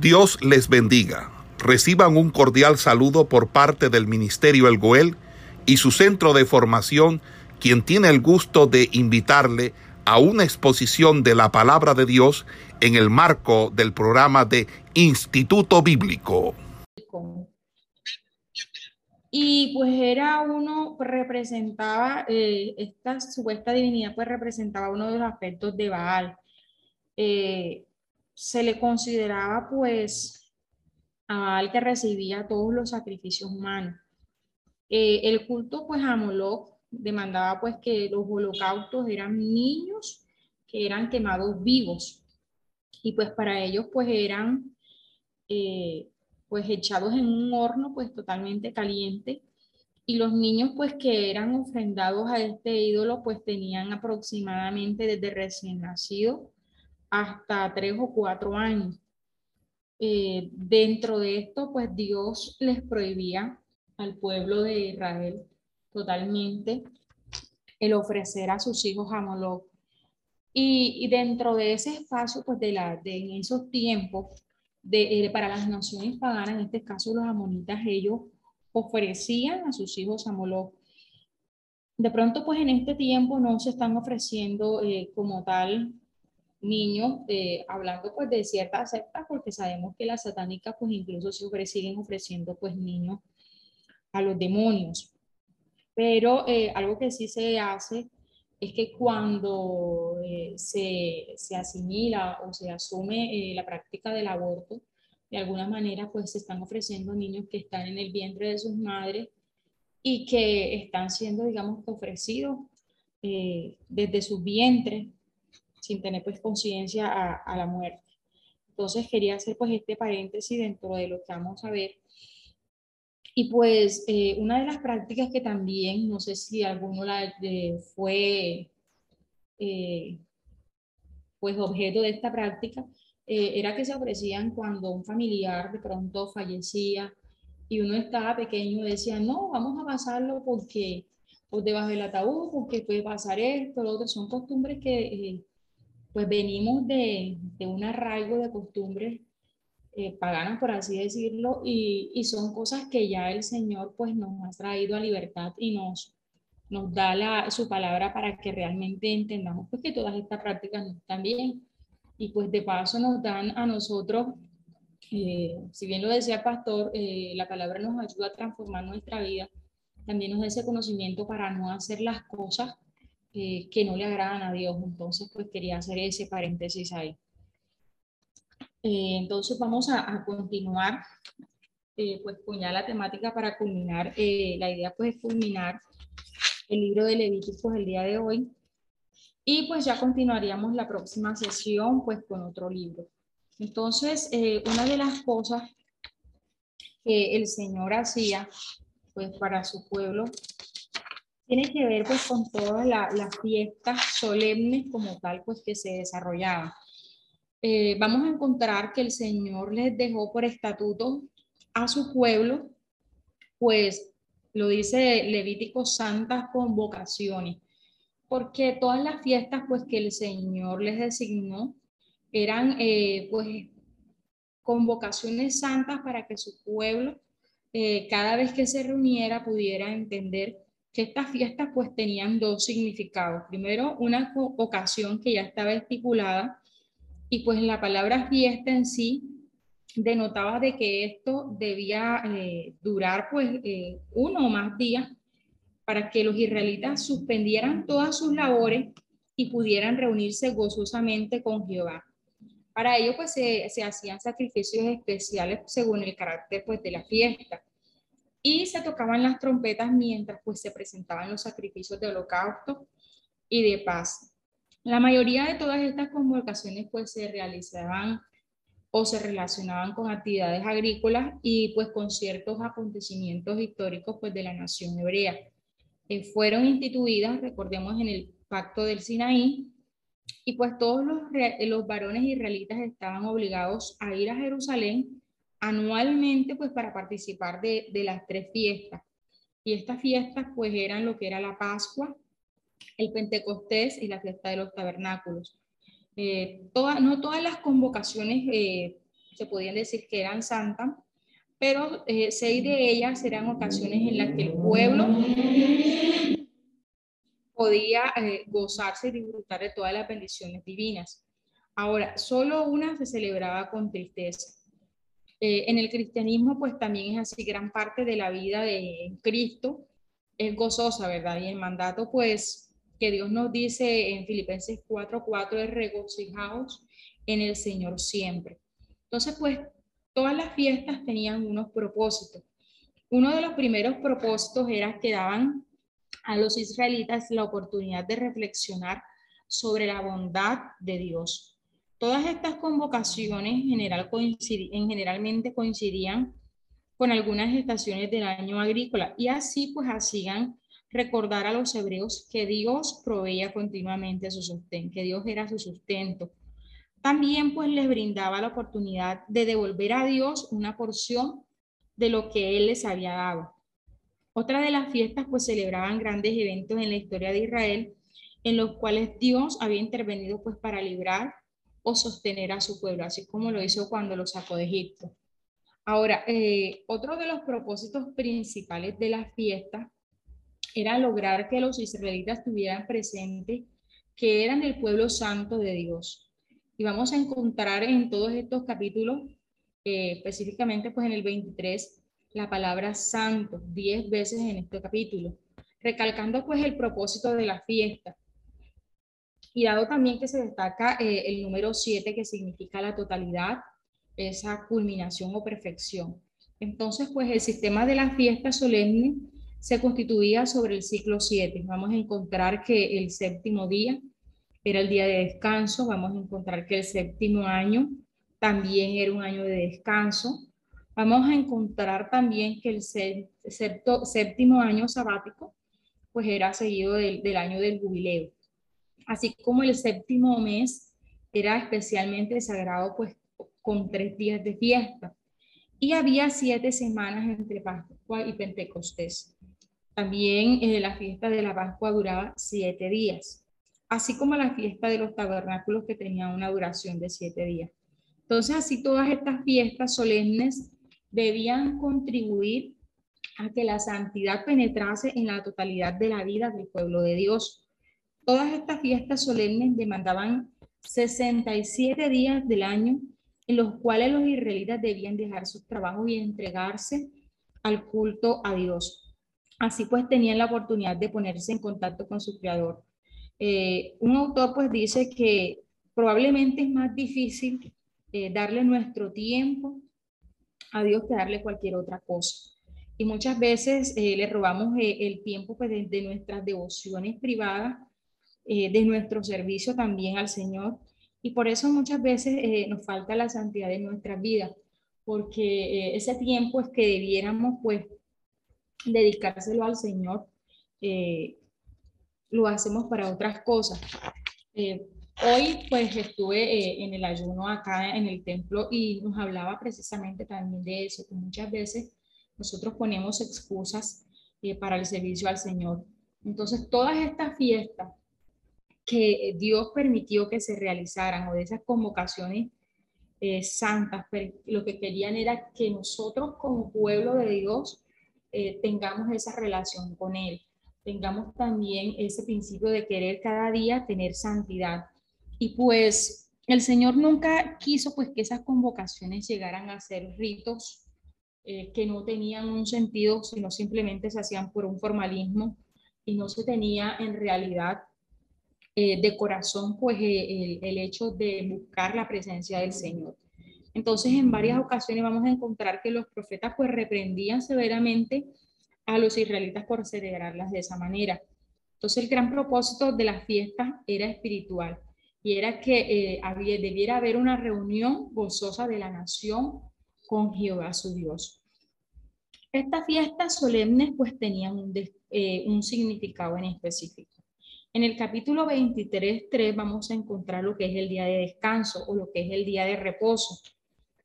Dios les bendiga. Reciban un cordial saludo por parte del Ministerio El Goel y su centro de formación, quien tiene el gusto de invitarle a una exposición de la palabra de Dios en el marco del programa de Instituto Bíblico. Y pues era uno, pues, representaba, eh, esta supuesta divinidad pues representaba uno de los aspectos de Baal. Eh, se le consideraba pues a Baal que recibía todos los sacrificios humanos. Eh, el culto pues a Moloch demandaba pues que los holocaustos eran niños que eran quemados vivos y pues para ellos pues eran pues echados en un horno pues totalmente caliente y los niños pues que eran ofrendados a este ídolo pues tenían aproximadamente desde recién nacido hasta tres o cuatro años. Eh, dentro de esto pues Dios les prohibía al pueblo de Israel totalmente el ofrecer a sus hijos a. Y, dentro de ese espacio, pues de, la, de en esos tiempos, eh, para las naciones paganas, en este caso los amonitas, ellos ofrecían a sus hijos a. De pronto, pues en este tiempo no se están ofreciendo eh, como tal niños, eh, hablando pues de ciertas sectas, porque sabemos que las satánicas pues incluso se siguen ofreciendo pues niños a los demonios. Pero algo que sí se hace es que cuando eh, se, se, asimila o se asume eh, la práctica del aborto, de alguna manera pues se están ofreciendo niños que están en el vientre de sus madres y que están siendo, digamos, ofrecidos eh, desde su vientre sin tener pues conciencia a, a, la muerte. Entonces quería hacer pues este paréntesis dentro de lo que vamos a ver y pues eh, una de las prácticas que también, no sé si alguno la, fue eh, pues objeto de esta práctica, eh, era que se ofrecían cuando un familiar de pronto fallecía y uno estaba pequeño, decía, no, vamos a pasarlo porque, por debajo del ataúd, porque puede pasar esto, lo otro. Son costumbres que pues venimos de, de un arraigo de costumbres eh, paganas, por así decirlo, y, y, son cosas que ya el Señor pues nos ha traído a libertad y nos, nos da la, su palabra para que realmente entendamos pues, que todas estas prácticas no están bien. Y pues de paso nos dan a nosotros, eh, si bien lo decía el pastor, eh, la palabra nos ayuda a transformar nuestra vida, también nos da ese conocimiento para no hacer las cosas que no le agradan a Dios. Entonces, pues quería hacer ese paréntesis ahí. Eh, entonces vamos a, continuar eh, pues con ya la temática para culminar. Eh, la idea pues es culminar el libro de Levíticos el día de hoy. Y pues ya continuaríamos la próxima sesión pues con otro libro. Entonces, una de las cosas que el Señor hacía pues para su pueblo tiene que ver pues con todas las fiestas solemnes como tal pues que se desarrollaban. Eh, vamos a encontrar que el Señor les dejó por estatuto a su pueblo, pues lo dice Levítico, santas convocaciones, porque todas las fiestas pues que el Señor les designó eran eh, pues convocaciones santas para que su pueblo eh, cada vez que se reuniera pudiera entender que estas fiestas pues tenían dos significados. Primero, una ocasión que ya estaba estipulada y pues la palabra fiesta en sí denotaba de que esto debía eh, durar pues eh, uno o más días para que los israelitas suspendieran todas sus labores y pudieran reunirse gozosamente con Jehová. Para ello pues se, se hacían sacrificios especiales según el carácter pues de la fiesta y se tocaban las trompetas mientras pues se presentaban los sacrificios de holocausto y de paz. La mayoría de todas estas convocaciones pues se realizaban o se relacionaban con actividades agrícolas y pues con ciertos acontecimientos históricos pues de la nación hebrea. Eh, fueron instituidas, recordemos, en el pacto del Sinaí y pues todos los, los varones israelitas estaban obligados a ir a Jerusalén anualmente pues para participar de, las tres fiestas. Y estas fiestas pues eran lo que era la Pascua, el Pentecostés y la fiesta de los tabernáculos. Eh, no todas las convocaciones eh, se podían decir que eran santas, pero eh, seis de ellas eran ocasiones en las que el pueblo podía gozarse y disfrutar de todas las bendiciones divinas. Ahora, solo una se celebraba con tristeza. Eh, en el cristianismo, pues también es así, gran parte de la vida de Cristo es gozosa, ¿verdad? Y el mandato, pues, que Dios nos dice en Filipenses 4:4 es regocijaos en el Señor siempre. Entonces, pues, todas las fiestas tenían unos propósitos. Uno de los primeros propósitos era que daban a los israelitas la oportunidad de reflexionar sobre la bondad de Dios. Todas estas convocaciones general en generalmente coincidían con algunas estaciones del año agrícola y así pues hacían recordar a los hebreos que Dios proveía continuamente su sustento, que Dios era su sustento. También pues les brindaba la oportunidad de devolver a Dios una porción de lo que Él les había dado. Otra de las fiestas pues celebraban grandes eventos en la historia de Israel en los cuales Dios había intervenido pues para librar o sostener a su pueblo, así como lo hizo cuando lo sacó de Egipto. Ahora, eh, otro de los propósitos principales de la fiesta era lograr que los israelitas tuvieran presente que eran el pueblo santo de Dios. Y vamos a encontrar en todos estos capítulos, eh, específicamente pues en el 23, la palabra santo, 10 veces en este capítulo, recalcando pues el propósito de la fiesta. Y dado también que se destaca eh, el número 7, que significa la totalidad, esa culminación o perfección. Entonces, pues el sistema de la fiesta solemne se constituía sobre el ciclo 7. Vamos a encontrar que el séptimo día era el día de descanso, vamos a encontrar que el séptimo año también era un año de descanso. Vamos a encontrar también que el séptimo año sabático pues era seguido del año del jubileo. Así como el séptimo mes era especialmente sagrado pues con tres días de fiesta. Y había siete semanas entre Pascua y Pentecostés. También eh, la fiesta de la Pascua duraba siete días, así como la fiesta de los tabernáculos que tenía una duración de siete días. Entonces, así todas estas fiestas solemnes debían contribuir a que la santidad penetrase en la totalidad de la vida del pueblo de Dios. Todas estas fiestas solemnes demandaban 67 días del año en los cuales los israelitas debían dejar sus trabajos y entregarse al culto a Dios. Así pues tenían la oportunidad de ponerse en contacto con su creador. Eh, un autor pues dice que probablemente es más difícil eh, darle nuestro tiempo a Dios que darle cualquier otra cosa. Y muchas veces eh, le robamos el tiempo pues, de, de, nuestras devociones privadas, de nuestro servicio también al Señor y por eso muchas veces eh, nos falta la santidad en nuestras vidas, porque eh, ese tiempo es que debiéramos pues dedicárselo al Señor, eh, lo hacemos para otras cosas. hoy pues estuve en el ayuno acá en el templo y nos hablaba precisamente también de eso, que muchas veces nosotros ponemos excusas para el servicio al Señor. Entonces, todas estas fiestas que Dios permitió que se realizaran o de esas convocaciones eh, santas, pero lo que querían era que nosotros como pueblo de Dios eh, tengamos esa relación con Él, tengamos también ese principio de querer cada día tener santidad. Y pues el Señor nunca quiso pues que esas convocaciones llegaran a ser ritos eh, que no tenían un sentido, sino simplemente se hacían por un formalismo y no se tenía en realidad eh, de corazón pues eh, el, hecho de buscar la presencia del Señor. Entonces en varias ocasiones vamos a encontrar que los profetas pues reprendían severamente a los israelitas por celebrarlas de esa manera. Entonces el gran propósito de la fiesta era espiritual y era que eh, había, debiera haber una reunión gozosa de la nación con Jehová su Dios. Estas fiestas solemnes pues tenían un, un significado en específico. En el capítulo 23.3 vamos a encontrar lo que es el día de descanso o lo que es el día de reposo.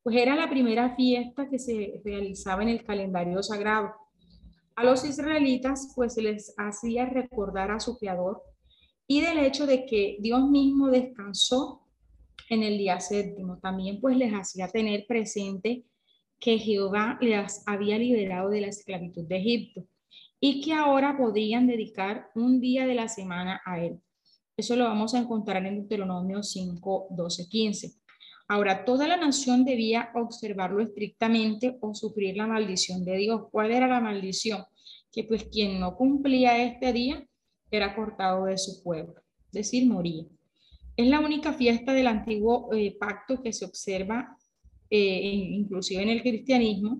Pues era la primera fiesta que se realizaba en el calendario sagrado. A los israelitas pues se les hacía recordar a su creador y del hecho de que Dios mismo descansó en el día séptimo. También pues les hacía tener presente que Jehová les había liberado de la esclavitud de Egipto y que ahora podían dedicar un día de la semana a él. Eso lo vamos a encontrar en Deuteronomio 5, 12, 15. Ahora, toda la nación debía observarlo estrictamente o sufrir la maldición de Dios. ¿Cuál era la maldición? Que pues quien no cumplía este día era cortado de su pueblo, es decir, moría. Es la única fiesta del antiguo eh, pacto que se observa eh, inclusive en el cristianismo,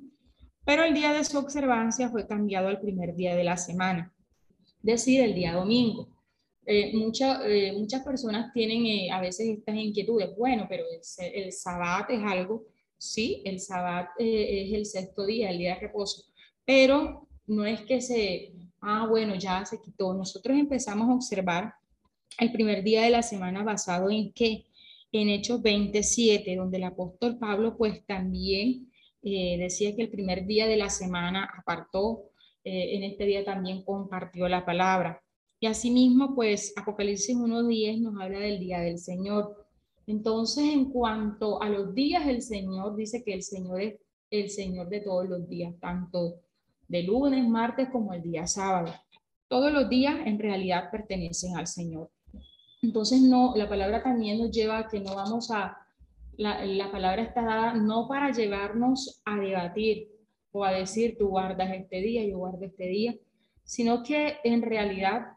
pero el día de su observancia fue cambiado al primer día de la semana, decir, el día domingo. Eh, muchas personas tienen a veces estas inquietudes, bueno, pero el, el sabbat es algo, sí, el sabbat es el sexto día, el día de reposo, pero no es que se, ah, bueno, ya se quitó. Nosotros empezamos a observar el primer día de la semana basado en qué? En Hechos 27, donde el apóstol Pablo pues también eh, decía que el primer día de la semana apartó, eh, en este día también compartió la palabra. Y asimismo, pues Apocalipsis 1.10 nos habla del día del Señor. Entonces, en cuanto a los días del Señor, dice que el Señor es el Señor de todos los días, tanto de lunes, martes como el día sábado. Todos los días en realidad pertenecen al Señor. Entonces, no, la palabra también nos lleva a que no vamos a, la, la palabra está dada no para llevarnos a debatir o a decir tú guardas este día, yo guardo este día, sino que en realidad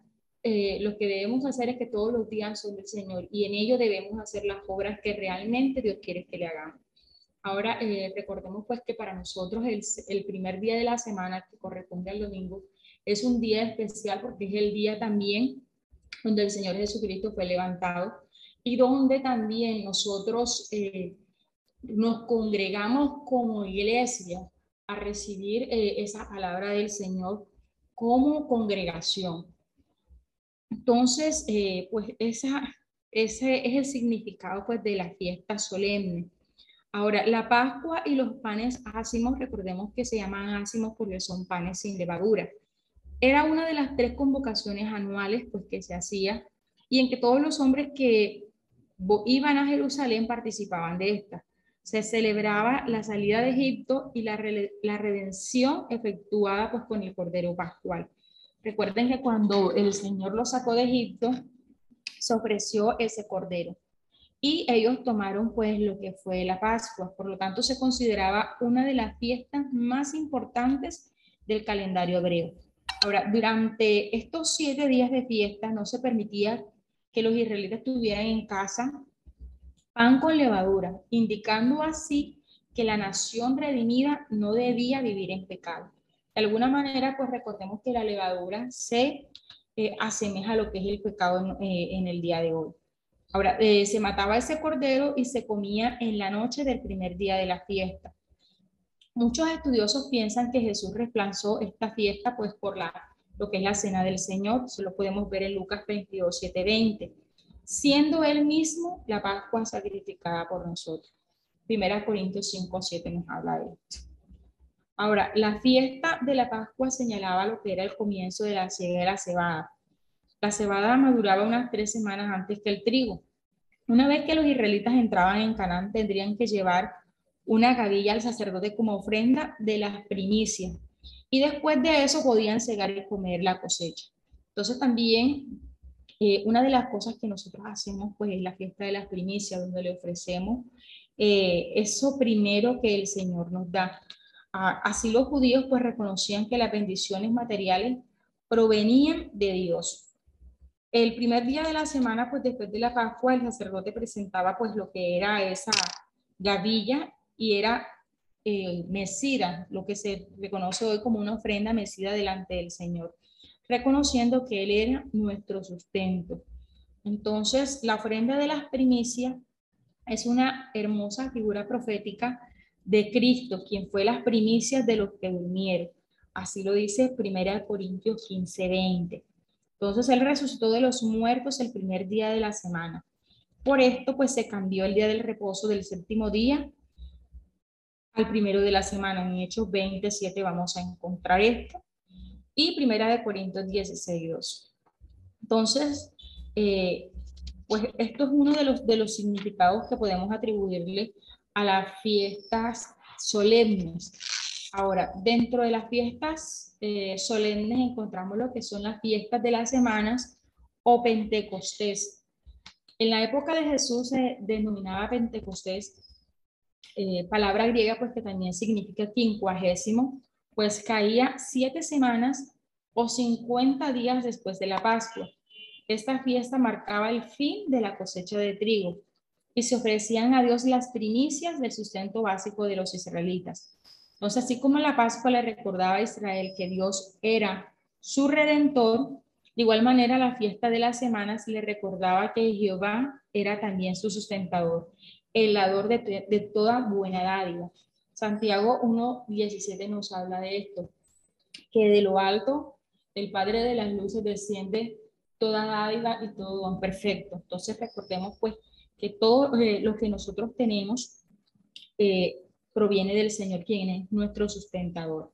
eh, lo que debemos hacer es que todos los días son del Señor y en ello debemos hacer las obras que realmente Dios quiere que le hagamos. Ahora, eh, recordemos pues que para nosotros el, el, primer día de la semana que corresponde al domingo es un día especial porque es el día también donde el Señor Jesucristo fue levantado y donde también nosotros eh, nos congregamos como iglesia a recibir eh, esa palabra del Señor como congregación. Entonces, eh, pues esa, ese es el significado pues de la fiesta solemne. Ahora, la Pascua y los panes ácimos, recordemos que se llaman ácimos porque son panes sin levadura. Era una de las tres convocaciones anuales pues, que se hacía y en que todos los hombres que iban a Jerusalén participaban de esta. Se celebraba la salida de Egipto y la, redención efectuada pues, con el Cordero Pascual. Recuerden que cuando el Señor lo sacó de Egipto, se ofreció ese Cordero y ellos tomaron pues lo que fue la Pascua. Por lo tanto, se consideraba una de las fiestas más importantes del calendario hebreo. Ahora, durante estos siete días de fiesta no se permitía que los israelitas tuvieran en casa pan con levadura, indicando así que la nación redimida no debía vivir en pecado. De alguna manera, pues recordemos que la levadura se eh, asemeja a lo que es el pecado en, eh, el día de hoy. Ahora, eh, se mataba ese cordero y se comía en la noche del primer día de la fiesta. Muchos estudiosos piensan que Jesús reemplazó esta fiesta pues por la, lo que es la cena del Señor, eso lo podemos ver en Lucas 22, 7, 20, siendo él mismo la Pascua sacrificada por nosotros. Primera Corintios 5, 7 nos habla de esto. Ahora, la fiesta de la Pascua señalaba lo que era el comienzo de la siega de la cebada. La cebada maduraba unas tres semanas antes que el trigo. Una vez que los israelitas entraban en Canaán, tendrían que llevar una gavilla al sacerdote como ofrenda de las primicias. Y después de eso podían cegar y comer la cosecha. Entonces también eh, una de las cosas que nosotros hacemos pues es la fiesta de las primicias, donde le ofrecemos eh, eso primero que el Señor nos da. Así los judíos pues reconocían que las bendiciones materiales provenían de Dios. El primer día de la semana, pues después de la Pascua, el sacerdote presentaba pues lo que era esa gavilla y era eh, lo que se reconoce hoy como una ofrenda mesida delante del Señor, reconociendo que Él era nuestro sustento. Entonces, la ofrenda de las primicias es una hermosa figura profética de Cristo, quien fue las primicias de los que durmieron. Así lo dice 1 Corintios 15, 20. Entonces Él resucitó de los muertos el primer día de la semana. Por esto, pues se cambió el día del reposo del séptimo día al primero de la semana. En Hechos 27 vamos a encontrar esto. Y primera de Corintios 16, 2. Entonces, eh, Pues esto es uno de los, de los significados que podemos atribuirle a las fiestas solemnes. Ahora, dentro de las fiestas eh, solemnes encontramos lo que son las fiestas de las semanas o Pentecostés. En la época de Jesús se denominaba Pentecostés, eh, palabra griega pues que también significa quincuagésimo, pues caía siete semanas o 50 días después de la Pascua. Esta fiesta marcaba el fin de la cosecha de trigo y se ofrecían a Dios las primicias del sustento básico de los israelitas. Entonces, así como la Pascua le recordaba a Israel que Dios era su redentor, de igual manera la fiesta de las semanas le recordaba que Jehová era también su sustentador, el dador de, de toda buena dádiva. Santiago 1.17 nos habla de esto, que de lo alto el Padre de las Luces desciende toda dádiva y todo don perfecto. Entonces recordemos pues que todo eh, lo que nosotros tenemos eh, proviene del Señor, quien es nuestro sustentador.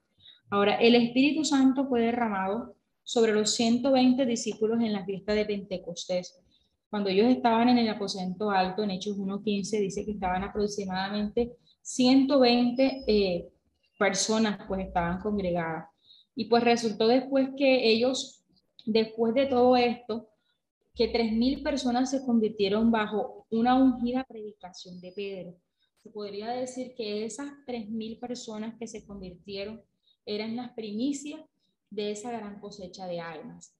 Ahora, el Espíritu Santo fue derramado sobre los 120 discípulos en la fiesta de Pentecostés. Cuando ellos estaban en el aposento alto, en Hechos 1.15, dice que estaban aproximadamente 120 eh, personas, pues estaban congregadas. Y pues resultó después que ellos, después de todo esto, que 3.000 personas se convirtieron bajo una ungida predicación de Pedro. Se podría decir que esas 3.000 personas que se convirtieron eran las primicias de esa gran cosecha de almas.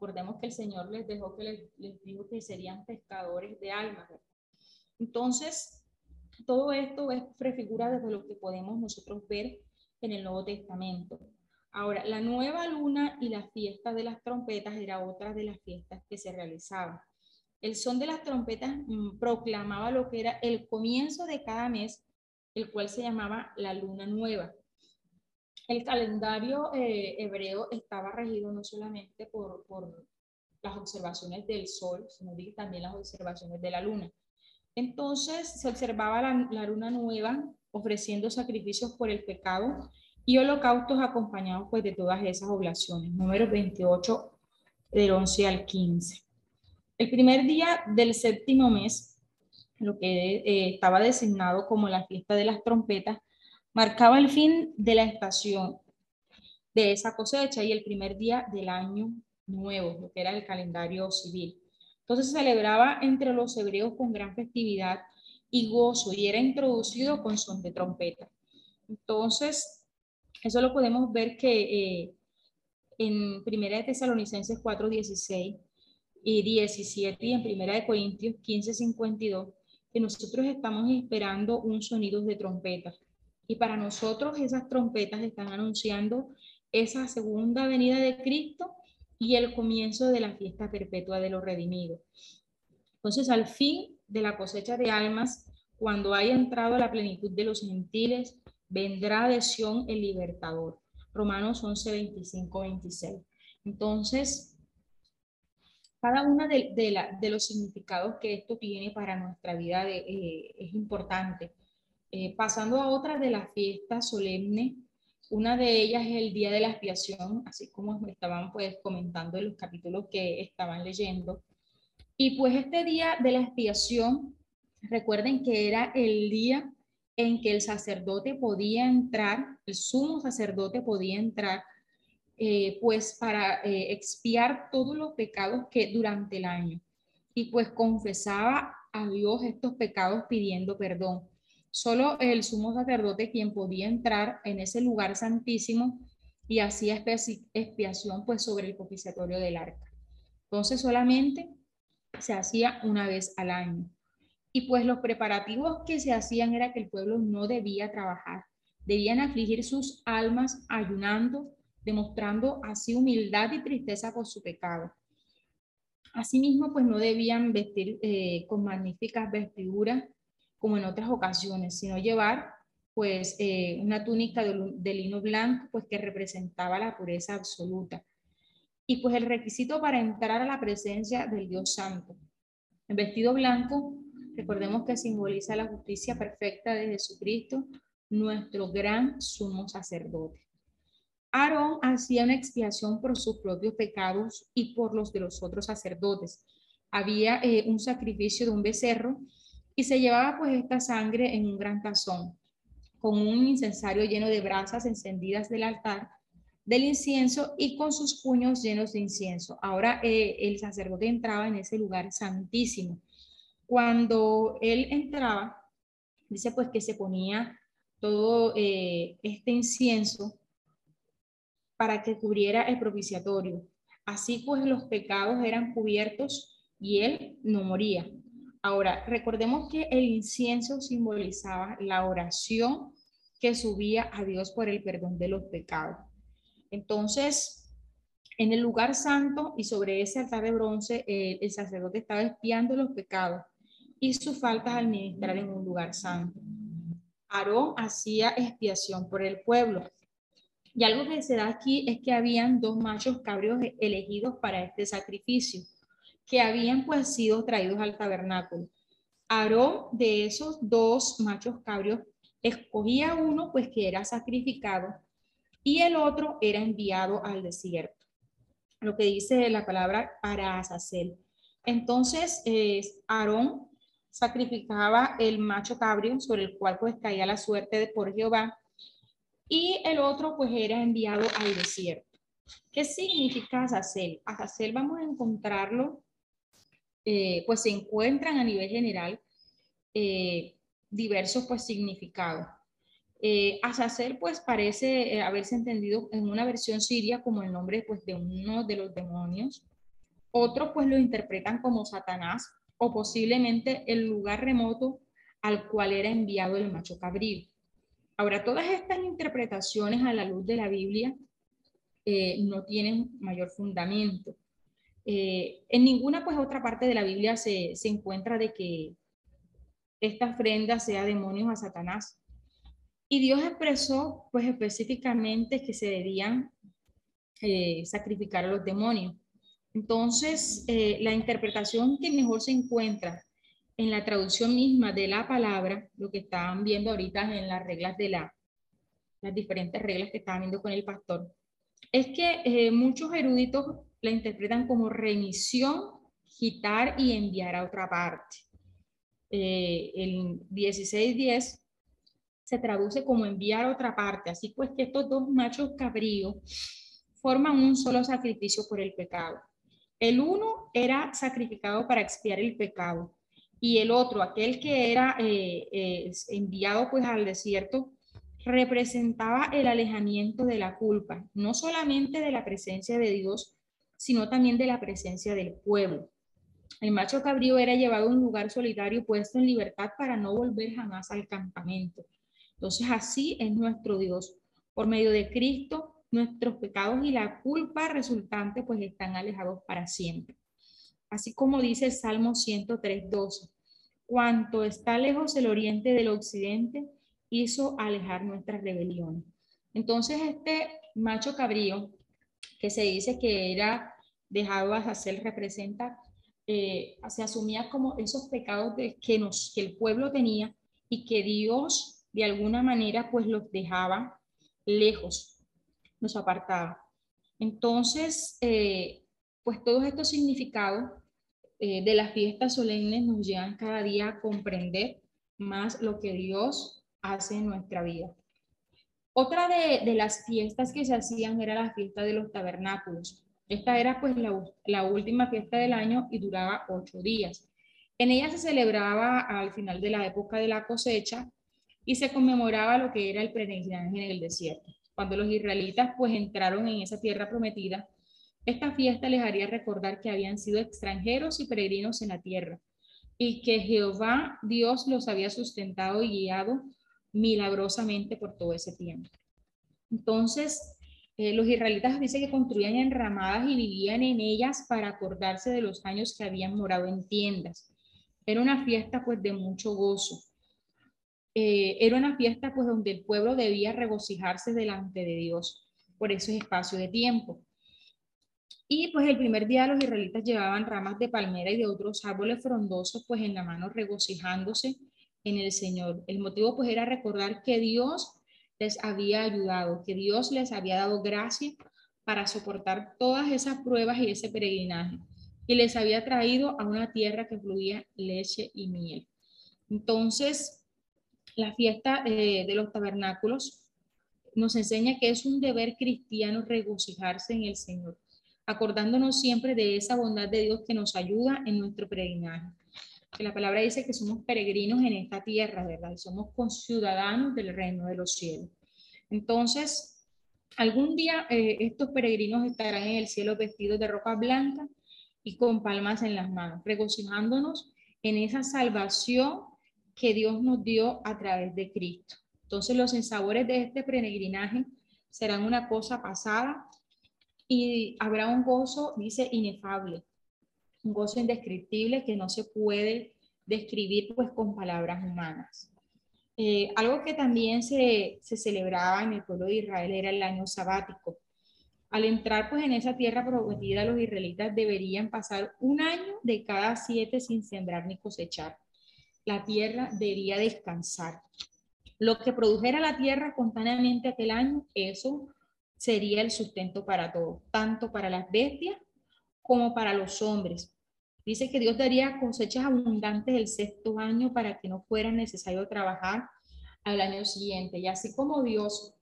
Recordemos que el Señor les dejó que les, dijo que serían pescadores de almas. Entonces, todo esto es prefigura de lo que podemos nosotros ver en el Nuevo Testamento. Ahora, la nueva luna y la fiesta de las trompetas era otra de las fiestas que se realizaban. El son de las trompetas mm, proclamaba lo que era el comienzo de cada mes, el cual se llamaba la luna nueva. El calendario eh, hebreo estaba regido no solamente por, las observaciones del sol, sino también las observaciones de la luna. Entonces se observaba la, luna nueva ofreciendo sacrificios por el pecado y holocaustos acompañados pues de todas esas oblaciones. Número 28 del 11 al 15. El primer día del séptimo mes, lo que eh, estaba designado como la fiesta de las trompetas, marcaba el fin de la estación de esa cosecha y el primer día del año nuevo, lo que era el calendario civil. Entonces se celebraba entre los hebreos con gran festividad y gozo y era introducido con son de trompeta. Entonces, eso lo podemos ver que eh, en Primera de Tesalonicenses 4, 16 y 17 y en Primera de Corintios 15, 52, que nosotros estamos esperando un sonido de trompeta. Y para nosotros esas trompetas están anunciando esa segunda venida de Cristo y el comienzo de la fiesta perpetua de los redimidos. Entonces, al fin de la cosecha de almas, cuando haya entrado la plenitud de los gentiles, vendrá de Sion el libertador. Romanos 11, 25, 26. Entonces, cada uno de, de, los significados que esto tiene para nuestra vida eh, es importante. Eh, pasando a otra de las fiestas solemnes, una de ellas es el Día de la Expiación, así como estaban pues comentando en los capítulos que estaban leyendo. Y pues este Día de la Expiación, recuerden que era el día en que el sacerdote podía entrar, el sumo sacerdote podía entrar, eh, pues para eh, expiar todos los pecados que durante el año. Y pues confesaba a Dios estos pecados pidiendo perdón. Solo el sumo sacerdote quien podía entrar en ese lugar santísimo y hacía expiación pues sobre el propiciatorio del arca. Entonces solamente se hacía una vez al año. Y pues los preparativos que se hacían era que el pueblo no debía trabajar, debían afligir sus almas ayunando, demostrando así humildad y tristeza por su pecado. Asimismo, pues no debían vestir eh, con magníficas vestiduras como en otras ocasiones, sino llevar pues eh, una túnica de, lino blanco, pues que representaba la pureza absoluta. Y pues el requisito para entrar a la presencia del Dios Santo. El vestido blanco Recordemos que simboliza la justicia perfecta de Jesucristo, nuestro gran sumo sacerdote. Aarón hacía una expiación por sus propios pecados y por los de los otros sacerdotes. había eh, un sacrificio de un becerro y se llevaba pues esta sangre en un gran tazón con un incensario lleno de brasas encendidas del altar del incienso y con sus puños llenos de incienso. Ahora eh, el sacerdote entraba en ese lugar santísimo. Cuando él entraba, dice pues que se ponía todo eh, este incienso para que cubriera el propiciatorio. Así pues los pecados eran cubiertos y él no moría. Ahora, recordemos que el incienso simbolizaba la oración que subía a Dios por el perdón de los pecados. Entonces, en el lugar santo y sobre ese altar de bronce, eh, el sacerdote estaba espiando los pecados y sus faltas al ministrar en un lugar santo. Aarón hacía expiación por el pueblo. Y algo que se da aquí es que habían dos machos cabríos elegidos para este sacrificio que habían pues sido traídos al tabernáculo. Aarón de esos dos machos cabrios escogía uno pues que era sacrificado y el otro era enviado al desierto. Lo que dice la palabra para Azazel. Entonces, Aarón sacrificaba el macho cabrio sobre el cual pues caía la suerte de por Jehová y el otro pues era enviado al desierto. ¿Qué significa Azazel? Azazel vamos a encontrarlo eh, pues se encuentran a nivel general eh, diversos pues significados. Eh, Azazel pues parece eh, haberse entendido en una versión siria como el nombre pues de uno de los demonios. Otros pues lo interpretan como Satanás o posiblemente el lugar remoto al cual era enviado el macho cabrío. Ahora, todas estas interpretaciones a la luz de la Biblia no tienen mayor fundamento. Eh, en ninguna pues otra parte de la Biblia se, se, encuentra de que esta ofrenda sea demonios a Satanás. Y Dios expresó pues específicamente que se debían eh, sacrificar a los demonios. Entonces, eh, la interpretación que mejor se encuentra en la traducción misma de la palabra, lo que estaban viendo ahorita en las reglas de la, las diferentes reglas que estaban viendo con el pastor, es que muchos eruditos la interpretan como remisión, quitar y enviar a otra parte. Eh, el 16.10 se traduce como enviar a otra parte, así pues que estos dos machos cabríos forman un solo sacrificio por el pecado. El uno era sacrificado para expiar el pecado y el otro, aquel que era eh, enviado pues al desierto, representaba el alejamiento de la culpa, no solamente de la presencia de Dios, sino también de la presencia del pueblo. El macho cabrío era llevado a un lugar solitario puesto en libertad para no volver jamás al campamento. Entonces así es nuestro Dios. Por medio de Cristo, nuestros pecados y la culpa resultante pues están alejados para siempre. Así como dice el Salmo 103, 12. Cuanto está lejos el oriente del occidente, hizo alejar nuestras rebeliones. Entonces este macho cabrío que se dice que era dejado a hacer representa, eh, se asumía como esos pecados de, que, nos, que el pueblo tenía y que Dios de alguna manera pues los dejaba lejos, nos apartaba. Entonces, eh, pues todos estos significados eh, de las fiestas solemnes nos llevan cada día a comprender más lo que Dios hace en nuestra vida. Otra de, las fiestas que se hacían era la fiesta de los tabernáculos. Esta era pues la, última fiesta del año y duraba ocho días. En ella se celebraba al final de la época de la cosecha y se conmemoraba lo que era el peregrinaje en el desierto. Cuando los israelitas pues entraron en esa tierra prometida, esta fiesta les haría recordar que habían sido extranjeros y peregrinos en la tierra y que Jehová Dios los había sustentado y guiado milagrosamente por todo ese tiempo. Entonces, eh, los israelitas dicen que construían enramadas y vivían en ellas para acordarse de los años que habían morado en tiendas. Era una fiesta pues de mucho gozo. Eh, era una fiesta pues donde el pueblo debía regocijarse delante de Dios por ese espacio de tiempo. Y pues el primer día los israelitas llevaban ramas de palmera y de otros árboles frondosos pues en la mano regocijándose en el Señor. El motivo pues era recordar que Dios les había ayudado, que Dios les había dado gracia para soportar todas esas pruebas y ese peregrinaje y les había traído a una tierra que fluía leche y miel. Entonces, la fiesta eh, de los tabernáculos nos enseña que es un deber cristiano regocijarse en el Señor, acordándonos siempre de esa bondad de Dios que nos ayuda en nuestro peregrinaje. Que la palabra dice que somos peregrinos en esta tierra, ¿verdad? Somos conciudadanos del reino de los cielos. Entonces, algún día eh, estos peregrinos estarán en el cielo vestidos de ropa blanca y con palmas en las manos, regocijándonos en esa salvación que Dios nos dio a través de Cristo. Entonces los ensabores de este peregrinaje serán una cosa pasada y habrá un gozo, dice, inefable, un gozo indescriptible que no se puede describir pues con palabras humanas. Eh, algo que también se, se, celebraba en el pueblo de Israel era el año sabático. Al entrar pues en esa tierra prometida, los israelitas deberían pasar un año de cada siete sin sembrar ni cosechar. La tierra debería descansar. Lo que produjera la tierra espontáneamente aquel año, eso sería el sustento para todos, tanto para las bestias como para los hombres. Dice que Dios daría cosechas abundantes el sexto año para que no fuera necesario trabajar al año siguiente. Y así como Dios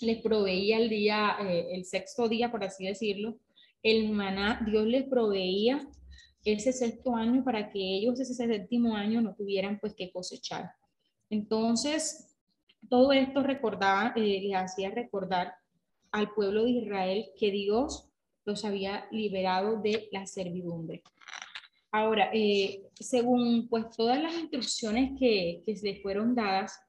les proveía el día, eh, el sexto día, por así decirlo, el maná, Dios les proveía ese sexto año para que ellos ese séptimo año no tuvieran pues que cosechar. Entonces, todo esto recordaba, eh, les hacía recordar al pueblo de Israel que Dios los había liberado de la servidumbre. Ahora, eh, según pues todas las instrucciones que, que les fueron dadas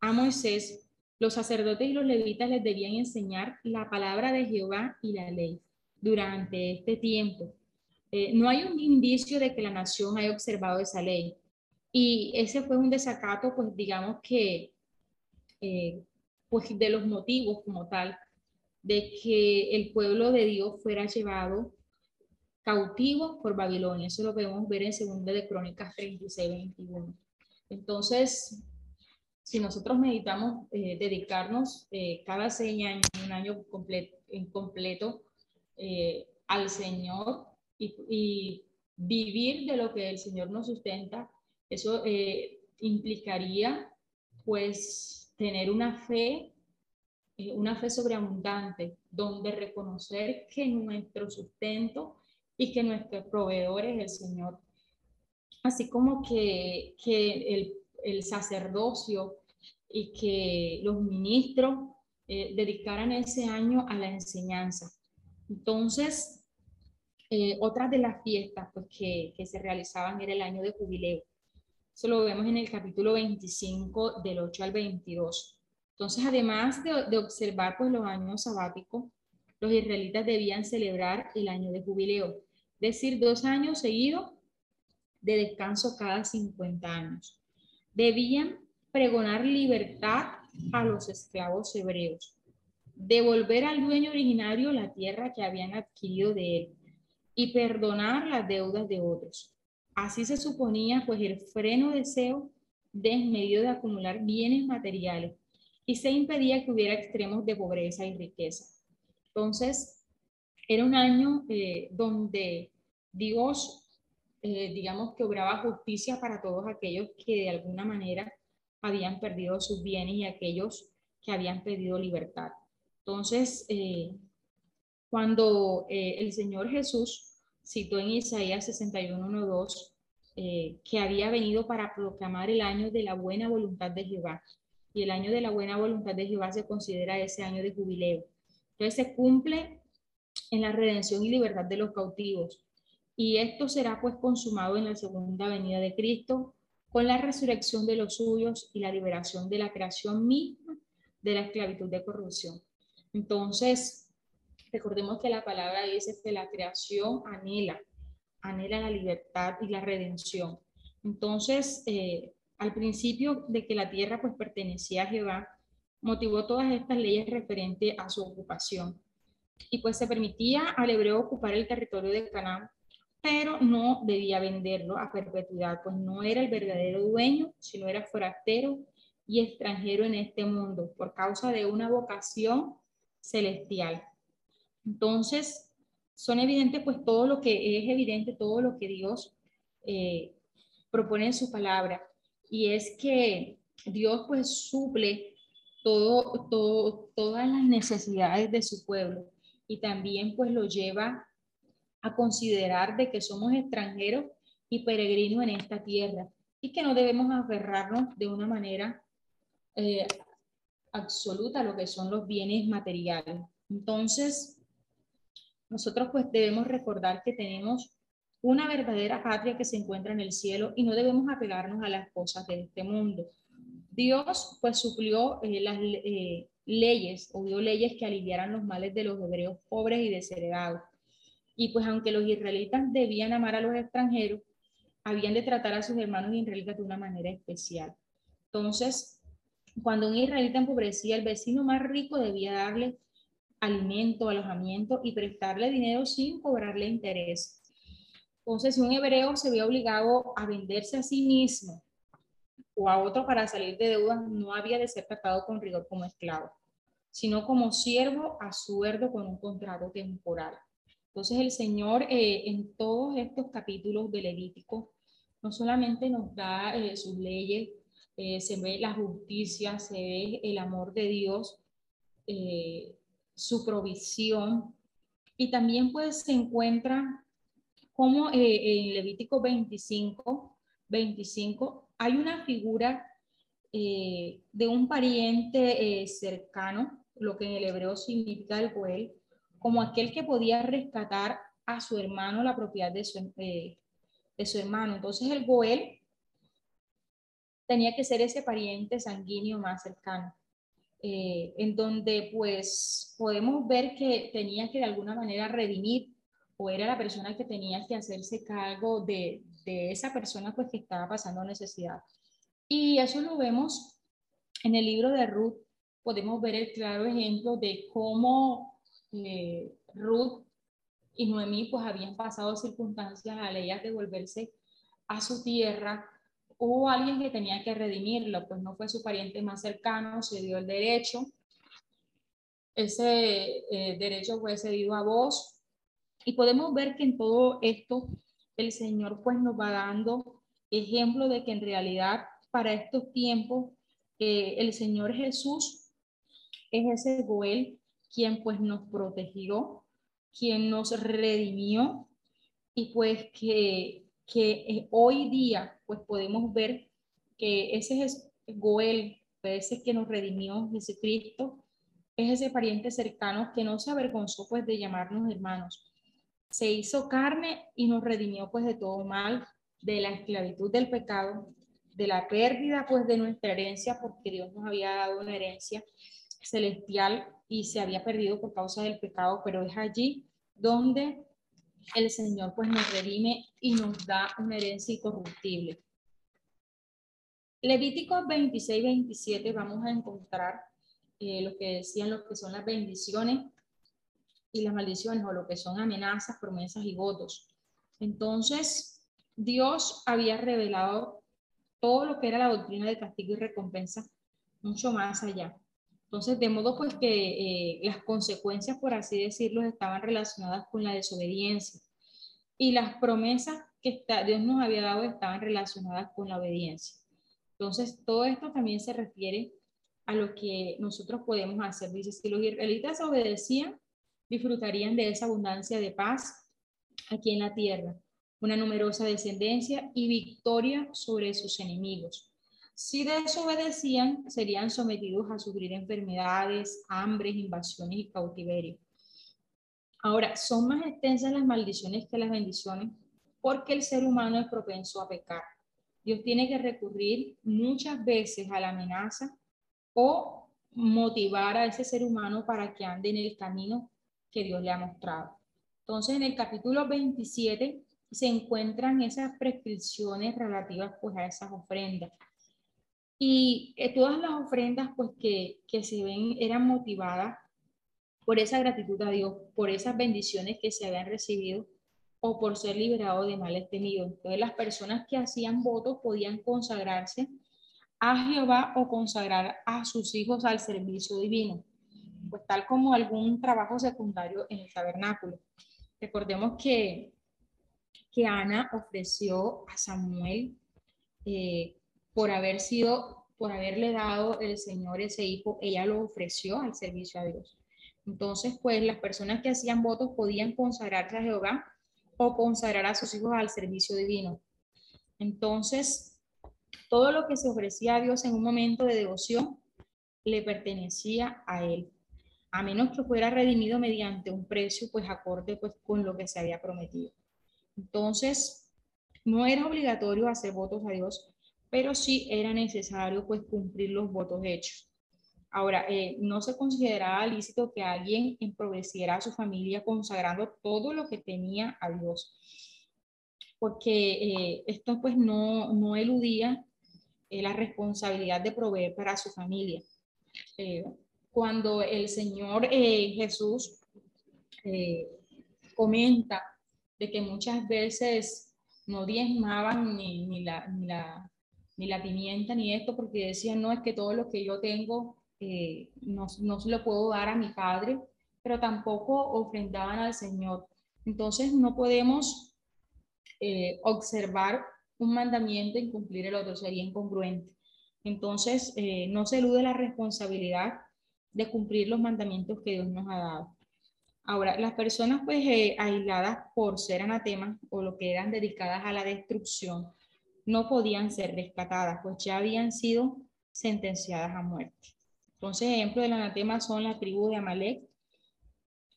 a Moisés, los sacerdotes y los levitas les debían enseñar la palabra de Jehová y la ley durante este tiempo. Eh, no hay un indicio de que la nación haya observado esa ley. Y ese fue un desacato, pues digamos que eh, pues de los motivos como tal de que el pueblo de Dios fuera llevado cautivo por Babilonia. Eso lo podemos ver en segunda de Crónicas 36, 21. Entonces, si nosotros meditamos eh, dedicarnos eh, cada seis años, un año completo, en completo al Señor y, y, vivir de lo que el Señor nos sustenta, eso implicaría pues tener una fe, eh, una fe sobreabundante, donde reconocer que nuestro sustento y que nuestro proveedor es el Señor. Así como que, que el, el, sacerdocio y que los ministros eh, dedicaran ese año a la enseñanza. Entonces, eh, otras de las fiestas pues, que, que se realizaban era el año de jubileo. Eso lo vemos en el capítulo 25 del 8 al 22. Entonces, además de, observar pues, los años sabáticos, los israelitas debían celebrar el año de jubileo, es decir, dos años seguidos de descanso cada 50 años. Debían pregonar libertad a los esclavos hebreos, devolver al dueño originario la tierra que habían adquirido de él y perdonar las deudas de otros. Así se suponía pues el freno deseo desmedido de acumular bienes materiales y se impedía que hubiera extremos de pobreza y riqueza. Entonces, era un año eh, donde Dios, eh, digamos que obraba justicia para todos aquellos que de alguna manera habían perdido sus bienes y aquellos que habían pedido libertad. Entonces, eh, cuando el Señor Jesús citó en Isaías 61.1.2 eh, que había venido para proclamar el año de la buena voluntad de Jehová. Y el año de la buena voluntad de Jehová se considera ese año de jubileo. Entonces se cumple en la redención y libertad de los cautivos. Y esto será pues consumado en la segunda venida de Cristo con la resurrección de los suyos y la liberación de la creación misma de la esclavitud de corrupción. Entonces, Recordemos que la palabra dice que la creación anhela, anhela la libertad y la redención. Entonces, eh, al principio de que la tierra pues pertenecía a Jehová, motivó todas estas leyes referentes a su ocupación. Y pues se permitía al hebreo ocupar el territorio de Canaán, pero no debía venderlo a perpetuidad, pues no era el verdadero dueño, sino era forastero y extranjero en este mundo por causa de una vocación celestial. Entonces, son evidentes pues todo lo que es evidente, todo lo que Dios eh, propone en su palabra. Y es que Dios pues suple todo, todo, todas las necesidades de su pueblo y también pues lo lleva a considerar de que somos extranjeros y peregrinos en esta tierra y que no debemos aferrarnos de una manera eh, absoluta a lo que son los bienes materiales. Entonces, nosotros pues debemos recordar que tenemos una verdadera patria que se encuentra en el cielo y no debemos apegarnos a las cosas de este mundo. Dios pues suplió eh, las eh, leyes o dio leyes que aliviaran los males de los hebreos pobres y desheredados. Y pues aunque los israelitas debían amar a los extranjeros, habían de tratar a sus hermanos israelitas de una manera especial. Entonces, cuando un israelita empobrecía, el vecino más rico debía darle alimento, alojamiento y prestarle dinero sin cobrarle interés. Entonces, si un hebreo se vio obligado a venderse a sí mismo o a otro para salir de deudas, no había de ser tratado con rigor como esclavo, sino como siervo a sueldo con un contrato temporal. Entonces, el Señor eh, en todos estos capítulos de Levítico no solamente nos da eh, sus leyes, eh, se ve la justicia, se ve el amor de Dios, su provisión. Y también pues se encuentra como eh, en Levítico 25, 25 hay una figura eh, de un pariente eh, cercano, lo que en el hebreo significa el Goel, como aquel que podía rescatar a su hermano la propiedad de su, de su hermano. Entonces el Goel tenía que ser ese pariente sanguíneo más cercano. Eh, en donde pues podemos ver que tenía que de alguna manera redimir o era la persona que tenía que hacerse cargo de, de esa persona pues que estaba pasando necesidad. Y eso lo vemos en el libro de Ruth, podemos ver el claro ejemplo de cómo eh, Ruth y Noemí pues habían pasado circunstancias a ellas de volverse a su tierra hubo alguien que tenía que redimirlo, pues no fue su pariente más cercano, se dio el derecho. Ese eh, derecho fue cedido a vos. Y podemos ver que en todo esto el Señor pues nos va dando ejemplo de que en realidad para estos tiempos eh, el Señor Jesús es ese Goel quien pues nos protegió, quien nos redimió y pues que que eh, hoy día pues podemos ver que ese es Goel, ese que nos redimió Jesucristo, es ese pariente cercano que no se avergonzó pues de llamarnos hermanos. Se hizo carne y nos redimió pues de todo mal, de la esclavitud del pecado, de la pérdida pues de nuestra herencia, porque Dios nos había dado una herencia celestial y se había perdido por causa del pecado, pero es allí donde el Señor pues nos redime y nos da una herencia incorruptible. Levíticos 26, 27 vamos a encontrar eh, lo que decían lo que son las bendiciones y las maldiciones o lo que son amenazas, promesas y votos. Entonces, Dios había revelado todo lo que era la doctrina de castigo y recompensa mucho más allá. Entonces, de modo pues que eh, las consecuencias, por así decirlo, estaban relacionadas con la desobediencia y las promesas que Dios nos había dado estaban relacionadas con la obediencia. Entonces, todo esto también se refiere a lo que nosotros podemos hacer. Dice, si los israelitas obedecían, disfrutarían de esa abundancia de paz aquí en la tierra, una numerosa descendencia y victoria sobre sus enemigos. Si desobedecían, serían sometidos a sufrir enfermedades, hambres, invasiones y cautiverio. Ahora, son más extensas las maldiciones que las bendiciones porque el ser humano es propenso a pecar. Dios tiene que recurrir muchas veces a la amenaza o motivar a ese ser humano para que ande en el camino que Dios le ha mostrado. Entonces, en el capítulo 27 se encuentran esas prescripciones relativas pues, a esas ofrendas. Y eh, todas las ofrendas pues que, que se ven eran motivadas por esa gratitud a Dios, por esas bendiciones que se habían recibido o por ser liberado de males temidos. Entonces las personas que hacían votos podían consagrarse a Jehová o consagrar a sus hijos al servicio divino, pues tal como algún trabajo secundario en el tabernáculo. Recordemos que, que Ana ofreció a Samuel eh, por haber sido, por haberle dado el Señor ese hijo, ella lo ofreció al servicio a Dios. Entonces, pues las personas que hacían votos podían consagrarse a Jehová o consagrar a sus hijos al servicio divino. Entonces, todo lo que se ofrecía a Dios en un momento de devoción le pertenecía a él, a menos que fuera redimido mediante un precio, pues acorde pues con lo que se había prometido. Entonces, no era obligatorio hacer votos a Dios, pero sí era necesario pues cumplir los votos hechos. Ahora, eh, no se consideraba lícito que alguien emproveciera a su familia consagrando todo lo que tenía a Dios, porque eh, esto pues no, no eludía eh, la responsabilidad de proveer para su familia. Cuando el Señor Jesús comenta de que muchas veces no diezmaban ni, ni, la, ni, la, ni la pimienta ni esto, porque decían, no, es que todo lo que yo tengo eh, no, no, se lo puedo dar a mi padre, pero tampoco ofrendaban al Señor. Entonces no podemos eh, observar un mandamiento y cumplir el otro, sería incongruente. Entonces eh, no se elude la responsabilidad de cumplir los mandamientos que Dios nos ha dado. Ahora, las personas pues aisladas por ser anatemas o lo que eran dedicadas a la destrucción no podían ser rescatadas, pues ya habían sido sentenciadas a muerte. Entonces, ejemplos del anatema son la tribu de Amalek,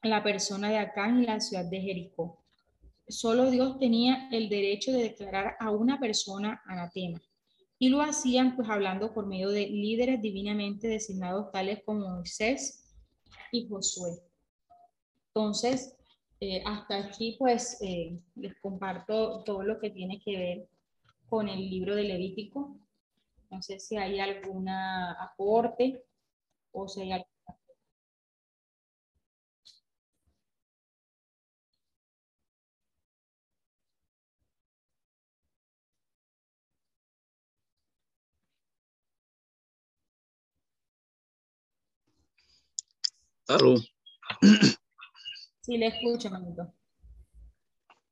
la persona de Acán y la ciudad de Jericó. Solo Dios tenía el derecho de declarar a una persona anatema. Y lo hacían pues hablando por medio de líderes divinamente designados tales como Moisés y Josué. Entonces, eh, hasta aquí pues eh, les comparto todo lo que tiene que ver con el libro de Levítico. No sé si hay algún aporte o sea, Aló. Sí, le escucho, manito.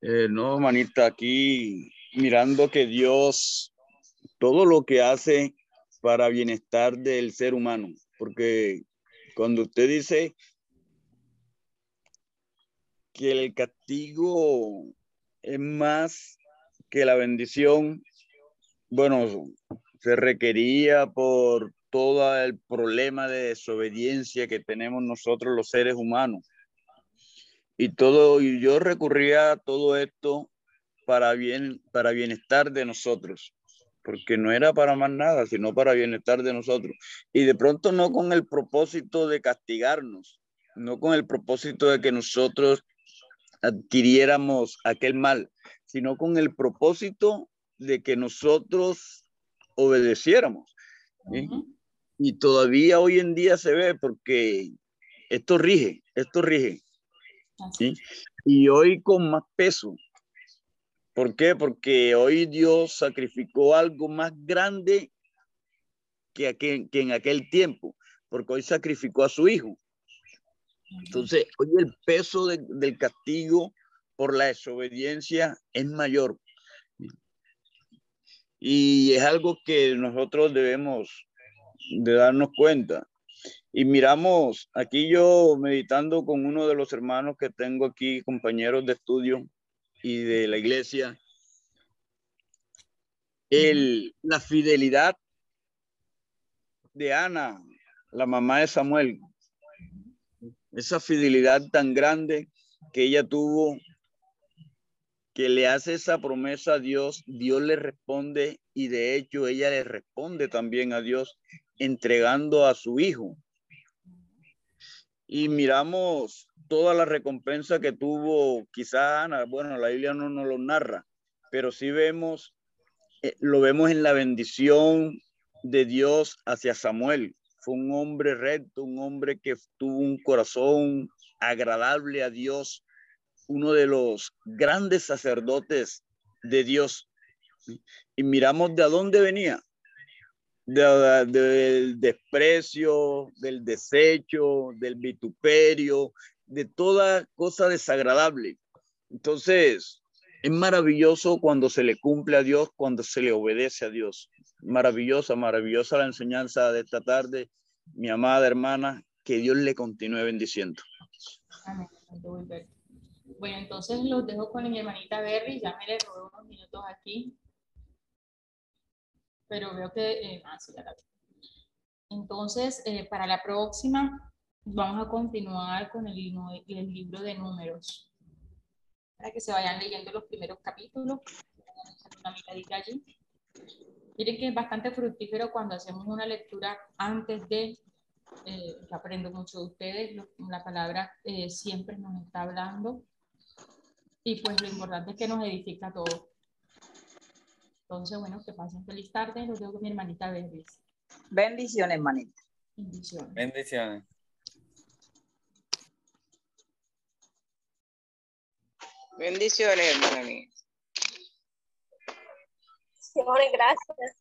Eh, no, manita, aquí mirando que Dios todo lo que hace para bienestar del ser humano porque cuando usted dice que el castigo es más que la bendición, bueno, se requería por todo el problema de desobediencia que tenemos nosotros los seres humanos. Y todo, y yo recurría a todo esto para bien, para bienestar de nosotros porque no era para más nada, sino para bienestar de nosotros. Y de pronto no con el propósito de castigarnos, no con el propósito de que nosotros adquiriéramos aquel mal, sino con el propósito de que nosotros obedeciéramos. Y todavía hoy en día se ve porque esto rige, esto rige. Y hoy con más peso, ¿Por qué? Porque hoy Dios sacrificó algo más grande que, en aquel tiempo, porque hoy sacrificó a su hijo. Entonces, hoy el peso del castigo por la desobediencia es mayor. Y es algo que nosotros debemos de darnos cuenta. Y miramos, aquí yo meditando con uno de los hermanos que tengo aquí, compañeros de estudio, y de la iglesia, el, la fidelidad de Ana, la mamá de Samuel, esa fidelidad tan grande que ella tuvo, que le hace esa promesa a Dios, Dios le responde y de hecho ella le responde también a Dios entregando a su hijo. Y miramos toda la recompensa que tuvo quizá Ana, bueno, la Biblia no nos lo narra, pero sí vemos, eh, lo vemos en la bendición de Dios hacia Samuel. Fue un hombre recto, un hombre que tuvo un corazón agradable a Dios, uno de los grandes sacerdotes de Dios. Y miramos de dónde venía, del desprecio, del desecho, del vituperio, de toda cosa desagradable. Entonces, es maravilloso cuando se le cumple a Dios, cuando se le obedece a Dios. Maravillosa, maravillosa la enseñanza de esta tarde, mi amada hermana, que Dios le continúe bendiciendo. Amén. Bueno, entonces los dejo con mi hermanita Berry, ya me le robé unos minutos aquí, pero veo que... Eh, ah, sí, la entonces, eh, para la próxima, vamos a continuar con el, el, libro de números, para que se vayan leyendo los primeros capítulos, una miradita allí. Miren que es bastante fructífero cuando hacemos una lectura antes de, eh, aprendo mucho de ustedes, la palabra eh, siempre nos está hablando y pues lo importante es que nos edifica a todos. Entonces, bueno, que pasen feliz tarde. Los dejo con mi hermanita Beatriz. Bendiciones, manita. Bendiciones. Bendiciones. Bendiciones, hermana mía. Bendiciones, gracias.